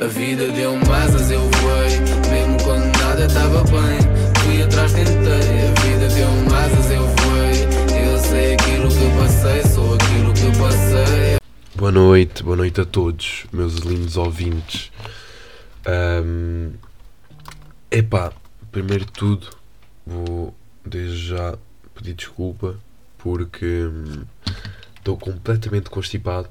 A vida deu-me asas, eu voei. Mesmo quando nada estava bem, fui atrás, tentei. A vida deu-me asas, eu voei. Eu sei aquilo que passei, sou aquilo que passei. Boa noite, boa noite a todos, meus lindos ouvintes. Um, epá, primeiro de tudo, vou desde já pedir desculpa porque hum, estou completamente constipado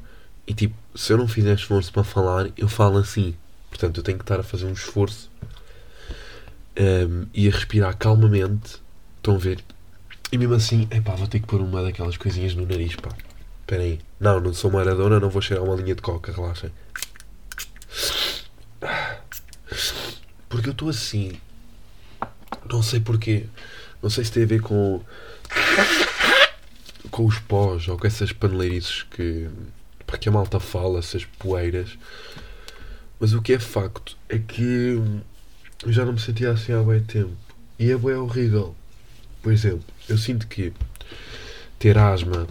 e tipo, se eu não fizer esforço para falar, eu falo assim. Portanto, eu tenho que estar a fazer um esforço um, e a respirar calmamente. Estão a ver? E mesmo assim, epá, vou ter que pôr uma daquelas coisinhas no nariz, pá. Espera aí. Não, não sou Maradona, não vou cheirar uma linha de coca, relaxem. Porque eu estou assim. Não sei porquê. Não sei se tem a ver com. com os pós ou com essas paneleirices que. Para que a malta fala, essas poeiras. Mas o que é facto é que eu já não me sentia assim há bem tempo. E é bem horrível. Por exemplo, eu sinto que ter asma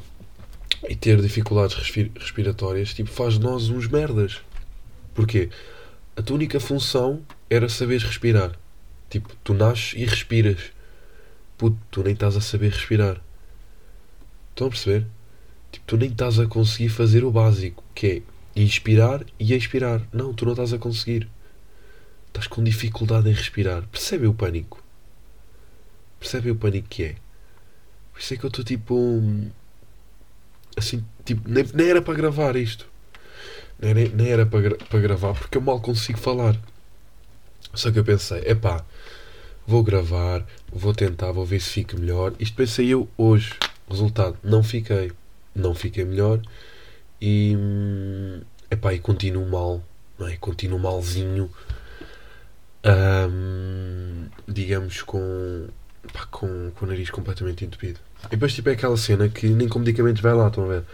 e ter dificuldades respi- respiratórias tipo, faz de nós uns merdas. Porquê? A tua única função era saberes respirar. Tipo, tu nasces e respiras. Puto, tu nem estás a saber respirar. Estão a perceber? Tipo, tu nem estás a conseguir fazer o básico, que é inspirar e expirar. Não, tu não estás a conseguir. Estás com dificuldade em respirar. Percebe o pânico? Percebe o pânico que é? Por isso é que eu estou tipo. Assim, tipo, nem, nem era para gravar isto. Nem, nem, nem era para, gra- para gravar porque eu mal consigo falar. Só que eu pensei, epá, vou gravar, vou tentar, vou ver se fica melhor. Isto pensei eu hoje. Resultado, não fiquei. Não fiquei melhor. E, hum, epá, e continuo mal. Não é? Continuo malzinho. Hum, digamos com, com, com o nariz completamente entupido. E depois tipo é aquela cena que nem com medicamentos vai lá, estão a ver?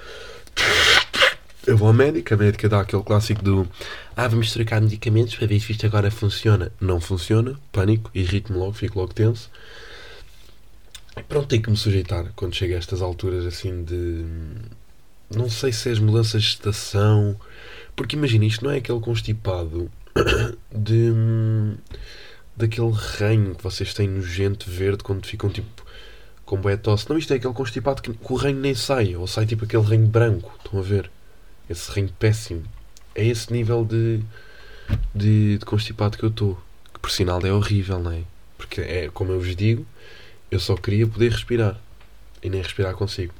Eu vou ao médico, a médica dá aquele clássico do Ah, vamos trocar medicamentos para ver se isto agora funciona. Não funciona, pânico, irrito-me logo, fico logo tenso. Pronto, tenho que me sujeitar quando chega a estas alturas assim de. Não sei se é as mudanças de estação. Porque imagina, isto não é aquele constipado de. daquele ranho que vocês têm nojento verde quando ficam tipo com bué tosse. Não, isto é aquele constipado que, que o ranho nem sai, ou sai tipo aquele ranho branco. Estão a ver? Esse ranho péssimo. É esse nível de, de, de constipado que eu estou. Que por sinal é horrível, não é? Porque é como eu vos digo, eu só queria poder respirar. E nem respirar consigo.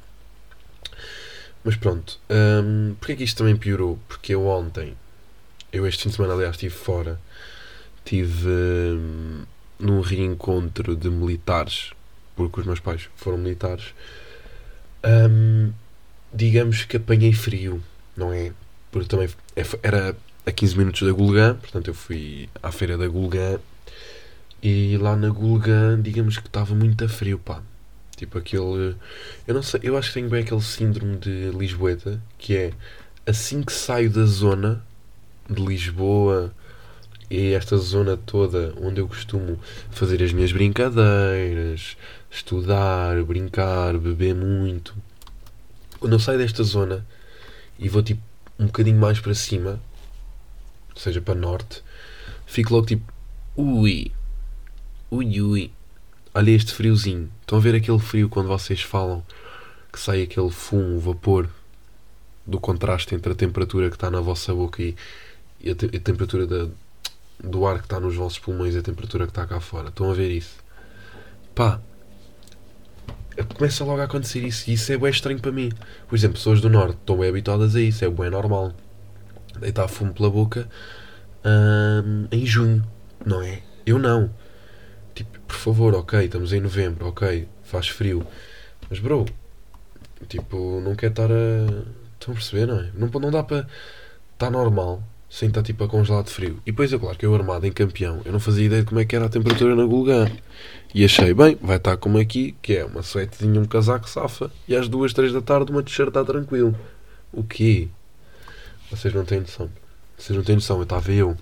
Mas pronto. Hum, Porquê que isto também piorou? Porque eu ontem, eu este fim de semana aliás estive fora, estive hum, num reencontro de militares, porque os meus pais foram militares. Hum, digamos que apanhei frio, não é? Porque também é- era a 15 minutos da Gulgã, portanto eu fui à feira da Gulgã e lá na Gulgã, digamos que estava muito a frio, pá. Tipo aquele. Eu não sei, eu acho que tenho bem aquele síndrome de Lisboeta, que é assim que saio da zona de Lisboa e esta zona toda onde eu costumo fazer as minhas brincadeiras, estudar, brincar, beber muito. Quando eu saio desta zona e vou tipo um bocadinho mais para cima, ou seja, para norte, fico logo tipo, ui, ui, ui, olha este friozinho. Estão a ver aquele frio quando vocês falam que sai aquele fumo, vapor do contraste entre a temperatura que está na vossa boca e, e a, te- a temperatura da- do ar que está nos vossos pulmões e a temperatura que está cá fora. Estão a ver isso? Pá, começa logo a acontecer isso e isso é bem estranho para mim. Por exemplo, pessoas do norte estão bem habituadas a isso, é bem normal. Deitar fumo pela boca hum, em junho, não é? Eu não. Tipo, por favor, ok, estamos em novembro, ok, faz frio. Mas bro, tipo, não quer estar a. Estão a perceber, não é? Não, não dá para estar normal sem estar tipo a congelar de frio. E depois é claro que eu armado em campeão, eu não fazia ideia de como é que era a temperatura na Gulgã. E achei, bem, vai estar como aqui, que é uma suetezinha, um casaco safa, e às duas, três da tarde uma t-shirt está tranquilo. O quê? Vocês não têm noção. Vocês não têm noção, eu estava eu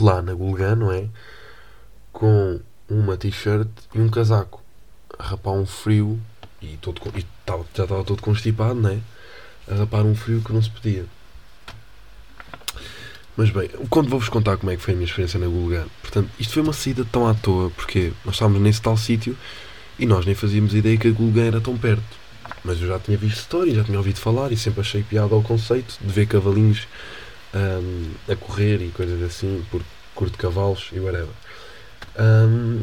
lá na Gulgã, não é? Com uma t-shirt e um casaco. A rapar um frio e, todo, e tava- já estava todo constipado, não é? A rapar um frio que não se podia. Mas bem, quando vou-vos contar como é que foi a minha experiência na Gulgan, portanto, isto foi uma saída tão à toa, porque nós estávamos nesse tal sítio e nós nem fazíamos ideia que a Gulgan era tão perto. Mas eu já tinha visto histórias, já tinha ouvido falar e sempre achei piada ao conceito de ver cavalinhos hum, a correr e coisas assim, por curto cavalos e whatever. Hum,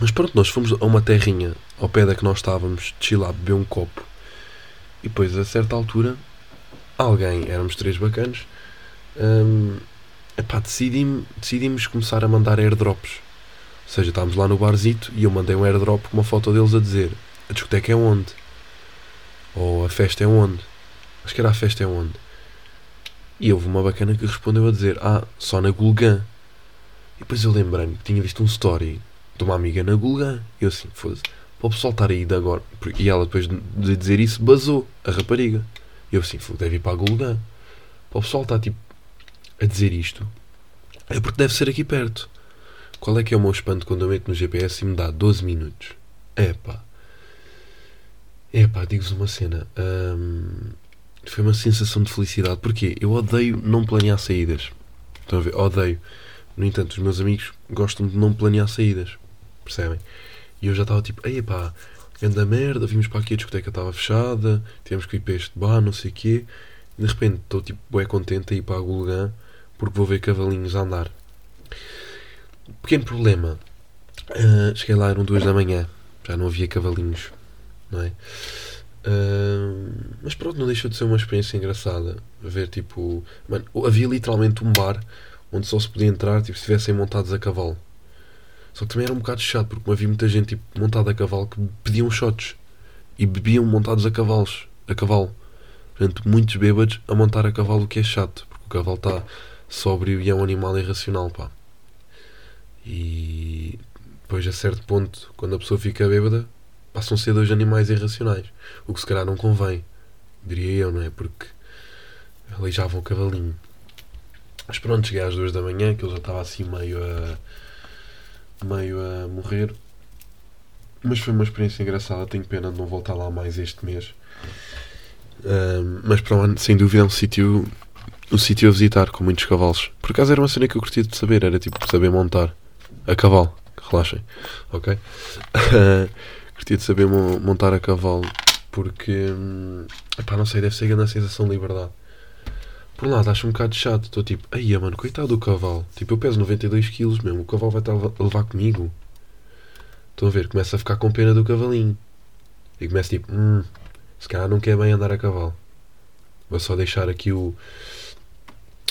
mas pronto, nós fomos a uma terrinha ao pé da que nós estávamos, de lá, beber um copo. E depois, a certa altura, alguém, éramos três bacanos, hum, epá, decidimos começar a mandar airdrops. Ou seja, estávamos lá no barzito e eu mandei um airdrop com uma foto deles a dizer a discoteca é onde? Ou a festa é onde? Acho que era a festa é onde? E houve uma bacana que respondeu a dizer ah, só na Gulgan. E depois eu lembrei-me que tinha visto um story de uma amiga na Gulgan. E eu assim, foda-se, para o pessoal estar aí de agora. E ela depois de dizer isso basou a rapariga. E eu assim, deve ir para a Gulgan. Para o pessoal estar tipo a dizer isto. É porque deve ser aqui perto. Qual é que é o meu espanto quando eu meto no GPS e me dá 12 minutos? É pá. É pá, digo-vos uma cena. Hum, foi uma sensação de felicidade. Porque eu odeio não planear saídas. Estão a ver? Odeio. No entanto, os meus amigos gostam de não planear saídas. Percebem? E eu já estava tipo, ei pá, anda merda, vimos para aqui, a discoteca estava fechada, tivemos que ir para este bar, não sei o quê. E de repente estou tipo, bem contente a ir para a Gulgã porque vou ver cavalinhos a andar. Pequeno problema. Uh, cheguei lá, eram duas da manhã. Já não havia cavalinhos. Não é? Uh, mas pronto, não deixou de ser uma experiência engraçada. Ver tipo. Mano, havia literalmente um bar onde só se podia entrar tipo, se estivessem montados a cavalo. Só que também era um bocado chato porque havia muita gente tipo, montada a cavalo que pediam shots e bebiam montados a cavalos, a cavalo. Portanto, muitos bêbados a montar a cavalo, o que é chato, porque o cavalo está sóbrio e é um animal irracional, pá. E depois, a certo ponto, quando a pessoa fica bêbada, passam a ser dois animais irracionais. O que se calhar não convém, diria eu, não é? Porque aleijavam o cavalinho. Mas pronto, cheguei às duas da manhã, que ele já estava assim meio a. meio a morrer. Mas foi uma experiência engraçada, tenho pena de não voltar lá mais este mês. Um, mas para onde, sem dúvida, é um sítio. um sítio a visitar com muitos cavalos. Por acaso era uma cena que eu curtia de saber, era tipo saber montar a cavalo. Relaxem, ok? curtia de saber montar a cavalo porque. Hum, epá, não sei, deve ser grande a sensação de liberdade. Por um lado, acho um bocado chato. Estou tipo, aí, mano, coitado do cavalo. Tipo, eu peso 92 kg mesmo. O cavalo vai estar a levar comigo. Estão a ver? Começa a ficar com pena do cavalinho. E começa tipo, hum, se calhar não quer bem andar a cavalo. Vou só deixar aqui o.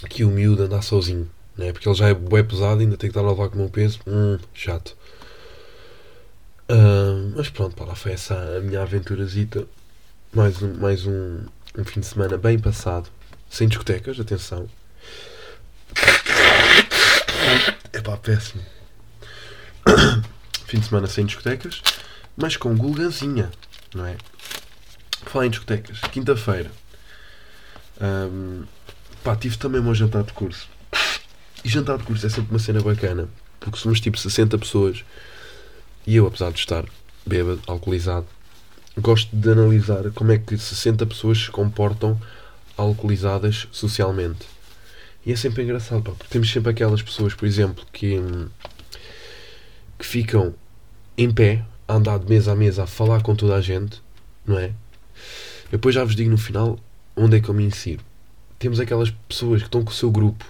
Aqui o miúdo andar sozinho. Né? Porque ele já é bem pesado ainda tem que estar a levar com o meu peso. Hum, chato. Uh, mas pronto, pá, lá foi essa a minha aventurazita. Mais um, mais um, um fim de semana bem passado. Sem discotecas, atenção. É pá, péssimo. Fim de semana sem discotecas, mas com gulganzinha, não é? Falar em discotecas, quinta-feira. Um, pá, tive também um jantar de curso. E jantar de curso é sempre uma cena bacana, porque somos tipo 60 pessoas e eu, apesar de estar bêbado, alcoolizado, gosto de analisar como é que 60 pessoas se comportam alcoolizadas socialmente. E é sempre engraçado, pá, porque temos sempre aquelas pessoas, por exemplo, que, que ficam em pé, a andar de mesa a mesa, a falar com toda a gente, não é? Depois já vos digo no final onde é que eu me insiro. Temos aquelas pessoas que estão com o seu grupo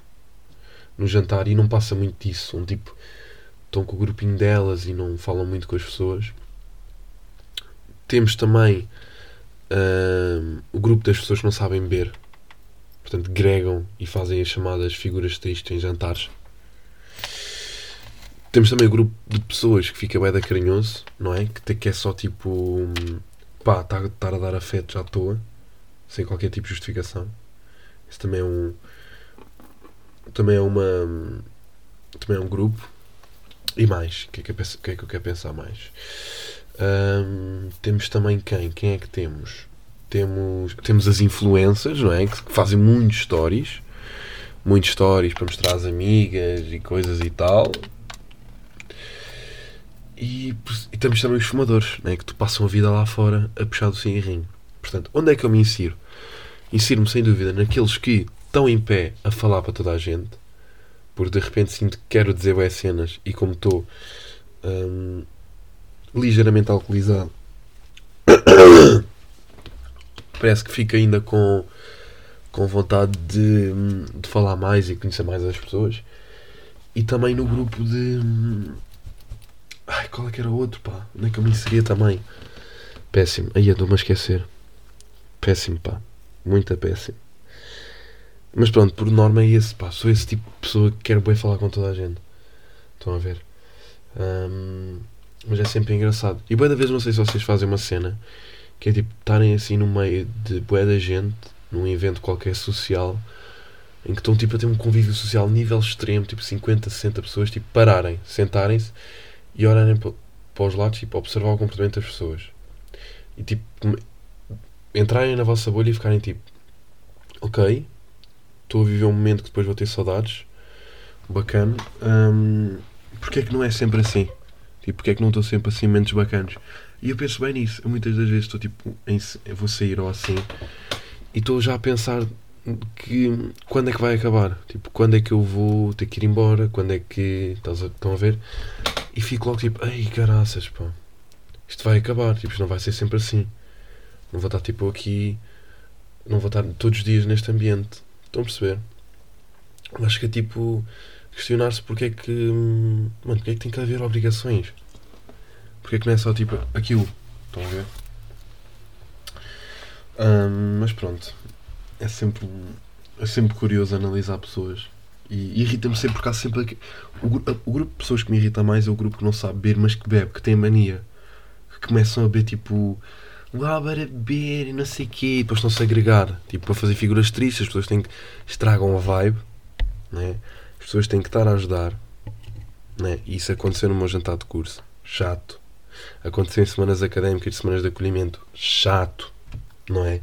no jantar e não passa muito disso. Um tipo, estão com o grupinho delas e não falam muito com as pessoas. Temos também o grupo das pessoas que não sabem beber, portanto, gregam e fazem as chamadas figuras tristes em jantares. Temos também o grupo de pessoas que fica bem da carinhoso, não é? Que, que é só tipo pá, estar tá, tá a dar afetos à toa, sem qualquer tipo de justificação. Isso também é um. Também é uma. Também é um grupo. E mais, o que, é que, que, é que eu quero pensar mais? Um, temos também quem? Quem é que temos? Temos, temos as influências, não é? Que fazem muitos stories, muitos stories para mostrar às amigas e coisas e tal. E, e temos também os fumadores, não é? Que passam a vida lá fora a puxar do cigarrinho. Portanto, onde é que eu me insiro? Insiro-me sem dúvida naqueles que tão em pé a falar para toda a gente, porque de repente sinto que quero dizer boas cenas e como estou ligeiramente alcoolizado, parece que fico ainda com, com vontade de, de falar mais e conhecer mais as pessoas. E também no grupo de. Ai, qual é que era o outro, pá? Onde é que eu me inseria também? Péssimo. Aí estou-me a esquecer. Péssimo, pá. Muito péssimo. Mas pronto, por norma é esse, pá. Sou esse tipo de pessoa que quer bem falar com toda a gente. Estão a ver? Hum, mas é sempre engraçado. E boa da vez, não sei se vocês fazem uma cena que é tipo estarem assim no meio de boa da gente, num evento qualquer social, em que estão tipo a ter um convívio social nível extremo, tipo 50, 60 pessoas, tipo pararem, sentarem-se e olharem para, os lados, tipo observar o comportamento das pessoas. E tipo entrarem na vossa bolha e ficarem tipo ok, estou a viver um momento que depois vou ter saudades, bacana. Hum, porque é que não é sempre assim? Tipo, porque é que não estou sempre assim momentos bacanos? E eu penso bem nisso. Eu muitas das vezes estou tipo, em, vou sair ou assim, e estou já a pensar que quando é que vai acabar? Tipo, quando é que eu vou ter que ir embora? Quando é que. Estás a, estão a ver? E fico logo tipo, ai caraças, pá. Isto vai acabar, tipo, isto não vai ser sempre assim. Não vou estar tipo aqui. Não vou estar todos os dias neste ambiente. Estão a perceber? Acho que é tipo. Questionar-se porque é que. Mano, porque é que tem que haver obrigações? Porque é que não é só tipo aquilo? Estão a ver? Um, mas pronto. É sempre, é sempre curioso analisar pessoas. E irrita-me sempre porque há sempre. O, o, grupo de pessoas que me irrita mais é o grupo que não sabe beber, mas que bebe, que tem mania. Que começam a beber tipo. Lá para beber e não sei o quê. E depois estão-se a agregar. Tipo, para fazer figuras tristes, as pessoas têm que. estragam a vibe. Né? As pessoas têm que estar a ajudar. Né? E isso aconteceu no meu jantar de curso. Chato. Aconteceu em semanas académicas e semanas de acolhimento. Chato. Não é?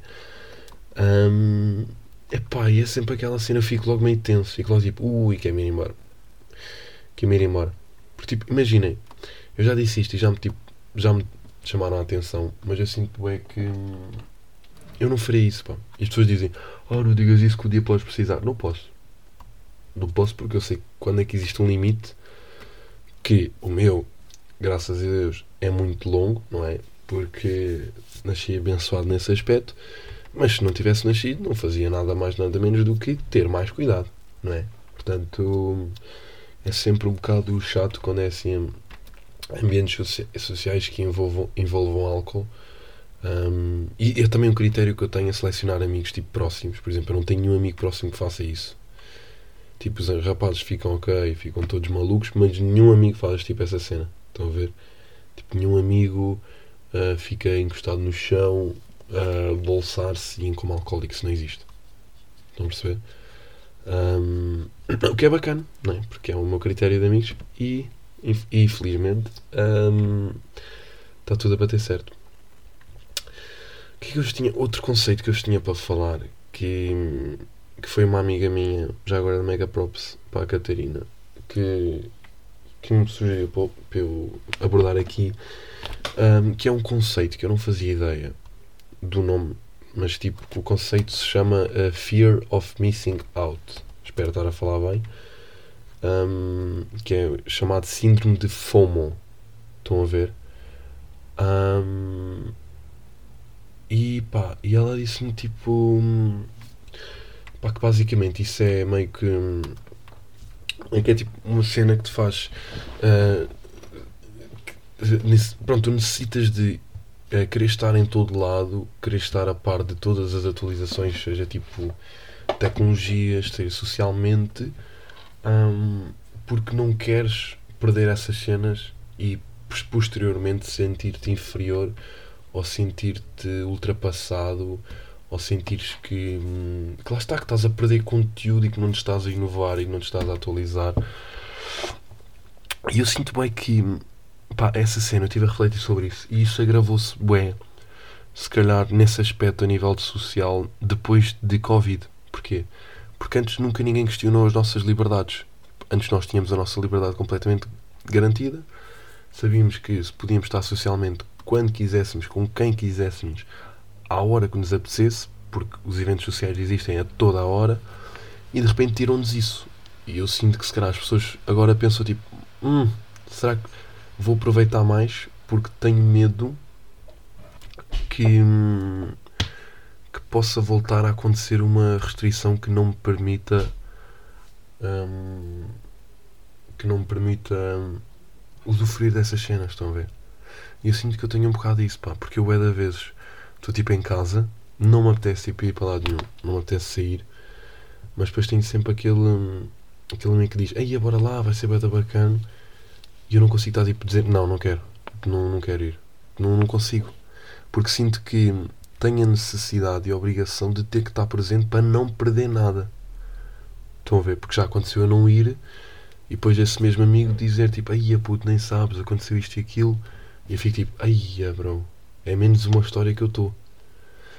Um, epá, e é sempre aquela cena, eu fico logo meio tenso. Fico logo tipo, ui, quer-me ir embora. Quer-me ir embora. Porque tipo, imaginem, eu já disse isto e já me, tipo, já me chamaram a atenção, mas eu sinto é que eu não farei isso, pá. E as pessoas dizem, oh, não digas isso que o dia podes precisar. Não posso. Não posso porque eu sei quando é que existe um limite que o meu, graças a Deus, é muito longo, não é? Porque nasci abençoado nesse aspecto, mas se não tivesse nascido, não fazia nada mais, nada menos do que ter mais cuidado, não é? Portanto, é sempre um bocado chato quando é assim ambientes sociais que envolvam, envolvam álcool. Um, e é também um critério que eu tenho a selecionar amigos tipo próximos. Por exemplo, eu não tenho nenhum amigo próximo que faça isso. Tipo, os rapazes ficam ok, ficam todos malucos, mas nenhum amigo faz tipo essa cena. Estão a ver? Tipo, nenhum amigo uh, fica encostado no chão a bolsar-se e em como alcoólico, isso não existe. Estão a perceber? Um, o que é bacana, não é? Porque é o meu critério de amigos e, e felizmente um, está tudo a bater certo. O que é que eu tinha? Outro conceito que eu tinha para falar que que foi uma amiga minha, já agora de Mega Props, para a Catarina, que, que me sugeriu para, eu abordar aqui, um, que é um conceito que eu não fazia ideia do nome, mas tipo, o conceito se chama uh, Fear of Missing Out. Espero estar a falar bem. Um, que é chamado Síndrome de FOMO. Estão a ver? Um, e pá, e ela disse-me tipo. Pá, que basicamente isso é meio que. É que é tipo uma cena que te faz. Uh, pronto, tu necessitas de uh, querer estar em todo lado, querer estar a par de todas as atualizações, seja tipo tecnologias, seja socialmente, um, porque não queres perder essas cenas e posteriormente sentir-te inferior ou sentir-te ultrapassado ou sentires que, hum, que lá está, que estás a perder conteúdo e que não te estás a inovar e não te estás a atualizar. E eu sinto bem que, pá, essa cena, eu estive a refletir sobre isso e isso agravou-se bem, se calhar nesse aspecto a nível de social, depois de Covid. Porquê? Porque antes nunca ninguém questionou as nossas liberdades. Antes nós tínhamos a nossa liberdade completamente garantida, sabíamos que podíamos estar socialmente quando quiséssemos, com quem quiséssemos, à hora que nos apetecesse, porque os eventos sociais existem a toda a hora, e de repente tiram-nos isso. E eu sinto que se calhar as pessoas agora pensam tipo, hum, será que vou aproveitar mais porque tenho medo que, que possa voltar a acontecer uma restrição que não me permita hum, que não me permita hum, usufruir dessas cenas, estão a ver? E eu sinto que eu tenho um bocado disso, pá, porque eu é da vezes estou tipo em casa, não me apetece tipo, ir para lado nenhum, não me apetece sair, mas depois tenho sempre aquele, aquele amigo que diz, ei, bora lá, vai ser bada bacana, e eu não consigo estar tipo dizer, não, não quero, não, não quero ir, não, não consigo, porque sinto que tenho a necessidade e a obrigação de ter que estar presente para não perder nada. Estão a ver? Porque já aconteceu eu não ir e depois esse mesmo amigo dizer tipo, ai puto, nem sabes, aconteceu isto e aquilo. E eu fico tipo, ai bro, é menos uma história que eu estou.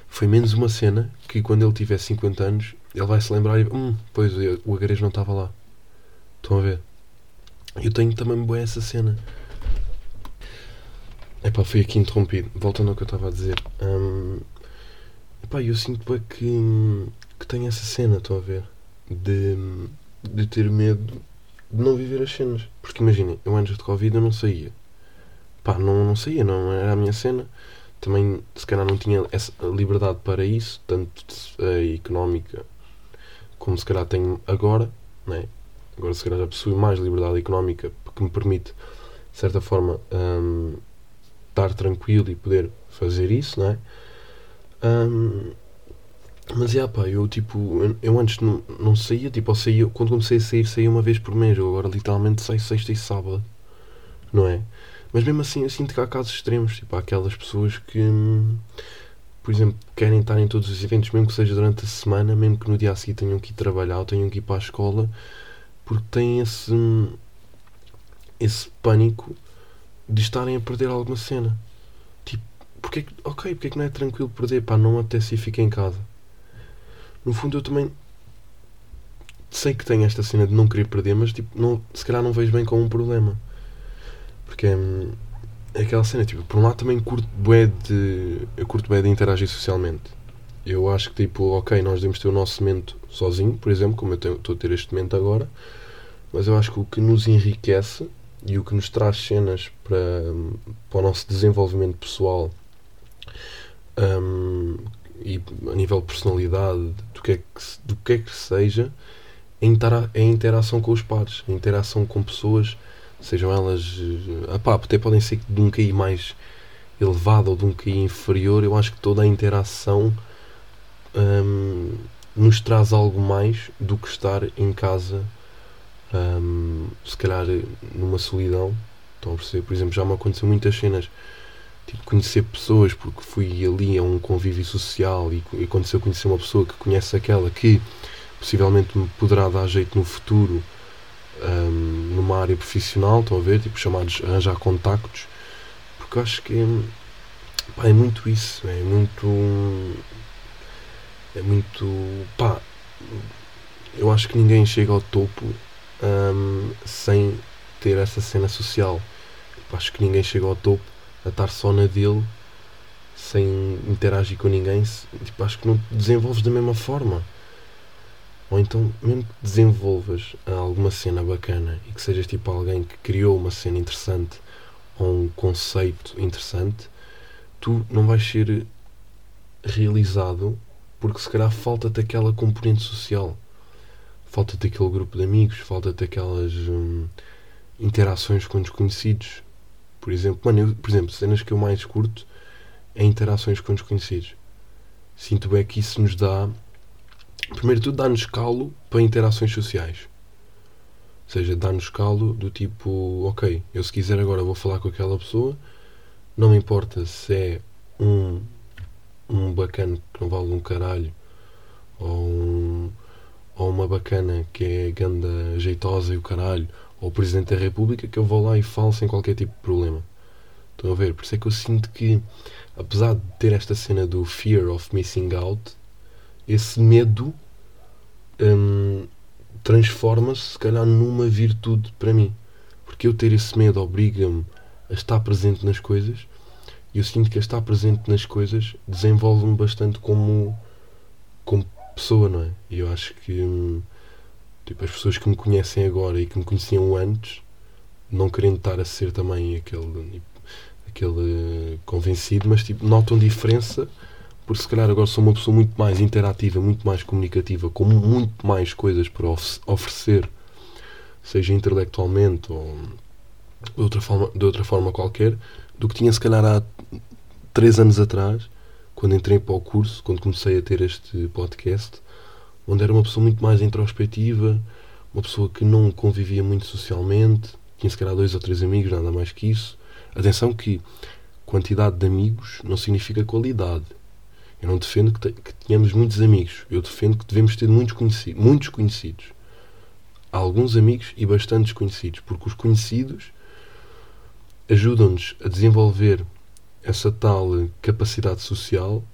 Foi menos uma cena que quando ele tiver 50 anos ele vai se lembrar e hum, pois o agarejo não estava lá. Estão a ver? Eu tenho também boa essa cena. Epá, fui aqui interrompido. Voltando ao que eu estava a dizer. Hum, epá, eu sinto bem que, que tenho essa cena, estão a ver? De, de ter medo de não viver as cenas. Porque imaginem, eu antes de Covid eu não saía. Pá, não, não saía, não era a minha cena. Também, se calhar, não tinha essa liberdade para isso, tanto a económica como se calhar tenho agora, né? Agora, se calhar, já possuo mais liberdade económica que me permite, de certa forma, um, estar tranquilo e poder fazer isso, não é? Um, mas, já, pá, eu, tipo, eu, eu antes não, não saía, tipo, eu saía, quando comecei a sair, saía uma vez por mês, eu agora literalmente saio sexta e sábado, não é? Mas mesmo assim, eu sinto que há casos extremos, tipo, há aquelas pessoas que, por exemplo, querem estar em todos os eventos, mesmo que seja durante a semana, mesmo que no dia a seguir tenham que ir trabalhar ou tenham que ir para a escola, porque têm esse, esse pânico de estarem a perder alguma cena. Tipo, porque é ok, porque é que não é tranquilo perder? Pá, não até se fica em casa. No fundo, eu também sei que tenho esta cena de não querer perder, mas tipo, não, se calhar não vejo bem como um problema. Porque é, é aquela cena, tipo, por um lado também curto bué de. Eu curto bué de interagir socialmente. Eu acho que tipo, ok, nós devemos ter o nosso momento sozinho, por exemplo, como eu estou a ter este momento agora, mas eu acho que o que nos enriquece e o que nos traz cenas para, para o nosso desenvolvimento pessoal um, e a nível de personalidade, do que é que, do que, é que seja, é a interação com os pares, a interação com pessoas, sejam elas. Apá, até podem ser de um QI mais elevado ou de um QI inferior. Eu acho que toda a interação um, nos traz algo mais do que estar em casa um, se calhar numa solidão. Estão a perceber? Por exemplo, já me aconteceu muitas cenas, tipo, conhecer pessoas, porque fui ali a um convívio social e, e aconteceu conhecer uma pessoa que conhece aquela que possivelmente me poderá dar jeito no futuro um, numa área profissional, estão a ver? Tipo, chamados arranjar contactos, porque acho que pá, é muito isso, é muito. É muito. pá. Eu acho que ninguém chega ao topo um, sem ter essa cena social. Acho que ninguém chega ao topo a estar só na dele sem interagir com ninguém. Tipo, acho que não desenvolves da mesma forma. Ou então, mesmo que desenvolvas alguma cena bacana e que sejas tipo alguém que criou uma cena interessante ou um conceito interessante, tu não vais ser realizado porque se calhar falta-te aquela componente social falta-te aquele grupo de amigos, falta-te aquelas hum, interações com desconhecidos. Por exemplo, mano, eu, por exemplo, cenas que eu mais curto é interações com desconhecidos. Sinto bem que isso nos dá, primeiro tudo, dá-nos calo para interações sociais. Ou seja, dá-nos calo do tipo, ok, eu se quiser agora vou falar com aquela pessoa, não me importa se é um, um bacana que não vale um caralho ou um ou uma bacana que é ganda jeitosa e o caralho, ou o Presidente da República, que eu vou lá e falo sem qualquer tipo de problema. Estão a ver? Por isso é que eu sinto que, apesar de ter esta cena do fear of missing out, esse medo hum, transforma-se, se calhar, numa virtude para mim. Porque eu ter esse medo obriga-me a estar presente nas coisas e eu sinto que a estar presente nas coisas desenvolve-me bastante como, como pessoa, não é? E eu acho que hum, Tipo, as pessoas que me conhecem agora e que me conheciam antes, não querendo estar a ser também aquele, aquele convencido, mas tipo, notam diferença porque se calhar agora sou uma pessoa muito mais interativa, muito mais comunicativa, com muito mais coisas para oferecer, seja intelectualmente ou de outra forma, de outra forma qualquer, do que tinha se calhar há três anos atrás, quando entrei para o curso, quando comecei a ter este podcast, onde era uma pessoa muito mais introspectiva, uma pessoa que não convivia muito socialmente, tinha se calhar dois ou três amigos, nada mais que isso. Atenção que quantidade de amigos não significa qualidade. Eu não defendo que, te, que tenhamos muitos amigos. Eu defendo que devemos ter muitos, conheci muitos conhecidos. Alguns amigos e bastantes conhecidos, porque os conhecidos ajudam-nos a desenvolver essa tal capacidade social,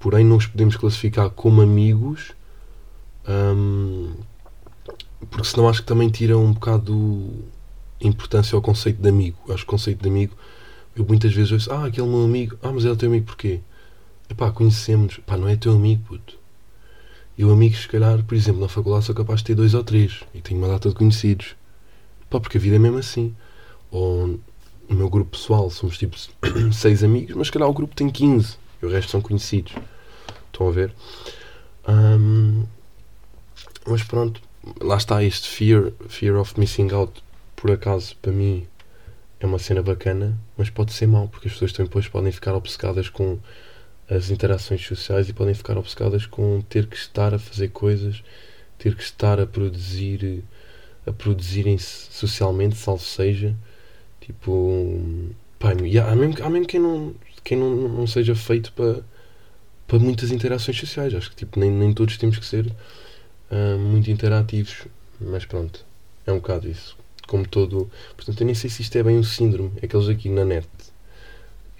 porém não os podemos classificar como amigos, hum, porque senão acho que também tira um bocado importância ao conceito de amigo. Acho que o conceito de amigo, eu muitas vezes ouço, ah, aquele meu amigo, ah, mas ele é teu amigo porquê? Epá, conhecemos, pá, não é teu amigo, puto. Eu, amigos, se calhar, por exemplo, na faculdade sou capaz de ter dois ou três e tenho uma data de conhecidos. Pá, porque a vida é mesmo assim. Ou no meu grupo pessoal somos tipo seis amigos, mas se calhar o grupo tem 15 e o resto são conhecidos. Estão a ver? Um, mas pronto, lá está este fear, fear of missing out. Por acaso, para mim, é uma cena bacana, mas pode ser mau, porque as pessoas depois podem ficar obcecadas com as interações sociais e podem ficar obcecadas com ter que estar a fazer coisas, ter que estar a produzir, a produzirem-se socialmente, salvo seja, tipo, pá, há, mesmo, há mesmo quem não, quem não, não seja feito para, para muitas interações sociais, acho que tipo, nem, nem todos temos que ser uh, muito interativos, mas pronto, é um bocado isso. Como todo. Portanto, eu nem sei se isto é bem um síndrome, aqueles aqui na net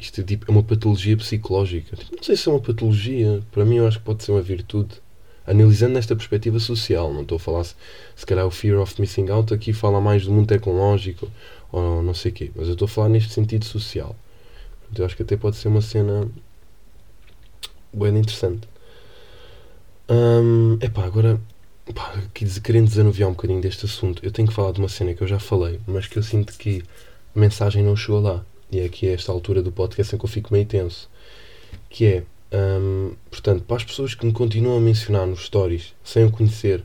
isto é, tipo, é uma patologia psicológica. Tipo, não sei se é uma patologia. Para mim, eu acho que pode ser uma virtude. Analisando nesta perspectiva social, não estou a falar se, se calhar o fear of missing out aqui fala mais do mundo tecnológico ou não sei o quê, mas eu estou a falar neste sentido social. Eu acho que até pode ser uma cena bem interessante. é epá, agora pá, querendo desanuviar um bocadinho deste assunto, eu tenho que falar de uma cena que eu já falei, mas que eu sinto que a mensagem não chegou lá e é aqui esta altura do podcast em que eu fico meio tenso, que é, um, portanto, para as pessoas que me continuam a mencionar nos stories, sem o conhecer,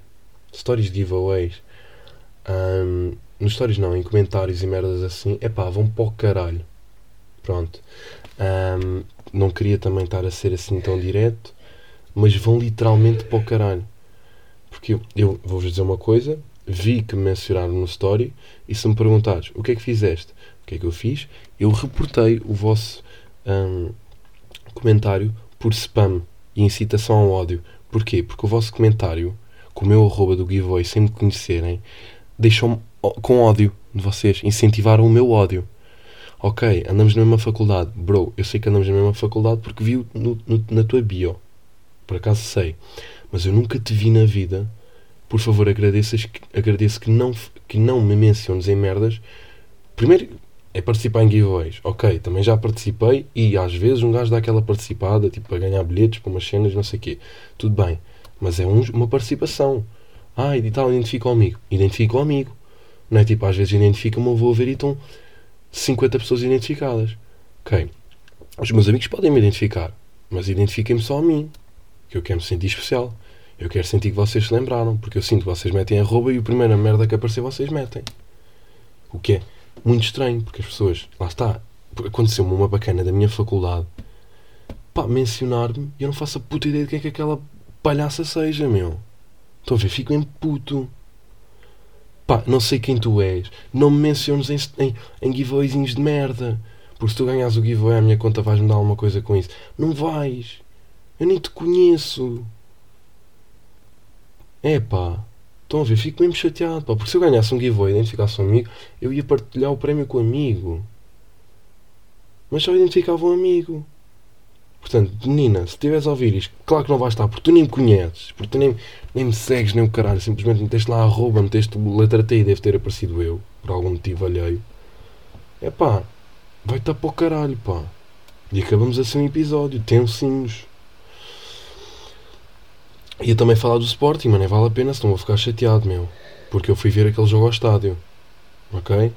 stories de giveaways, um, nos stories não, em comentários e merdas assim, é pá, vão para o caralho. Pronto. Um, não queria também estar a ser assim tão direto, mas vão literalmente para o caralho. Porque eu, eu vou-vos dizer uma coisa, vi que me mencionaram no story e se me perguntares o que é que fizeste, que é que eu fiz, eu reportei o vosso um, comentário por spam e incitação ao ódio. Porquê? Porque o vosso comentário, com o meu arroba do giveaway sem me conhecerem, deixou-me com ódio de vocês, incentivaram o meu ódio. Ok, andamos na mesma faculdade. Bro, eu sei que andamos na mesma faculdade porque vi no, no, na tua bio. Por acaso sei. Mas eu nunca te vi na vida. Por favor, agradeço, agradeço que, não, que não me menciones em merdas. Primeiro, é participar em giveaways. Ok, também já participei e às vezes um gajo dá aquela participada, tipo, a ganhar bilhetes para umas cenas, não sei o quê. Tudo bem. Mas é um, uma participação. Ah, e tal, identifica o amigo. Identifica o amigo. Não é tipo, às vezes identifica-me, vou ver e estão 50 pessoas identificadas. Ok. Os meus amigos podem me identificar, mas identifiquem-me só a mim. Que eu quero me sentir especial. Eu quero sentir que vocês se lembraram, porque eu sinto que vocês metem arroba e a primeira merda que aparecer vocês metem. O que é? Muito estranho, porque as pessoas, lá está, aconteceu-me uma bacana da minha faculdade, pá, mencionar-me e eu não faço a puta ideia de quem é que aquela palhaça seja, meu. Estão a ver? Fico em puto. Pá, não sei quem tu és. Não me menciones em, em, em giveawayzinhos de merda. Porque se tu ganhas o giveaway, a minha conta vais-me dar alguma coisa com isso. Não vais. Eu nem te conheço. É pá. Estão a ver? Fico mesmo chateado, pá, porque se eu ganhasse um giveaway e identificasse um amigo, eu ia partilhar o prémio com o amigo. Mas só identificava um amigo. Portanto, menina, se estiveres a ouvir isto, claro que não vais estar, porque tu nem me conheces, porque tu nem, nem me segues, nem o caralho, simplesmente meteste lá a arroba, meteste letra T e deve ter aparecido eu, por algum motivo alheio. É pá, vai estar para o caralho, pá. E acabamos assim um episódio, tensinhos. Ia também falar do Sporting, mas nem vale a pena, senão vou ficar chateado, meu. Porque eu fui ver aquele jogo ao estádio. Ok?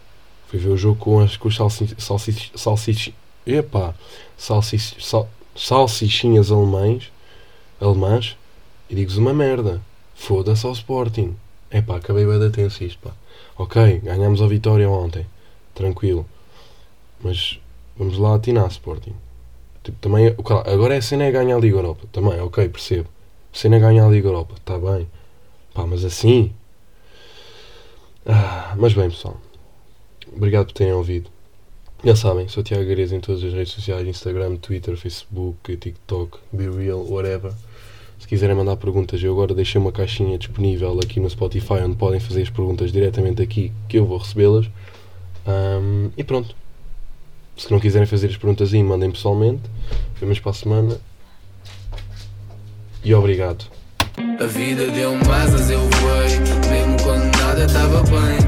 Fui ver o jogo com as, com os salsi, salsi, salsi, epá, salsi, sal, salsichinhas alemães, alemãs, e digo-vos uma merda. Foda-se ao Sporting. Epá, acabei bem de tenso isto, pá. Ok, ganhamos a vitória ontem. Tranquilo. Mas vamos lá atinar, Sporting. Tipo, também, agora é a cena é ganhar a Liga Europa. Também, ok, percebo. A cena é ganhar a Liga Europa. Está bem. Pá, mas assim. Ah, mas bem, pessoal. Obrigado por terem ouvido. Já sabem, sou Tiago Gareza em todas as redes sociais: Instagram, Twitter, Facebook, TikTok, Be Real, whatever. Se quiserem mandar perguntas, eu agora deixei uma caixinha disponível aqui no Spotify onde podem fazer as perguntas diretamente aqui que eu vou recebê-las. Um, e pronto. Se não quiserem fazer as perguntas aí, mandem pessoalmente. Vemos para a semana. E obrigado. A vida deu-me asas, eu voei. Mesmo quando nada estava bem.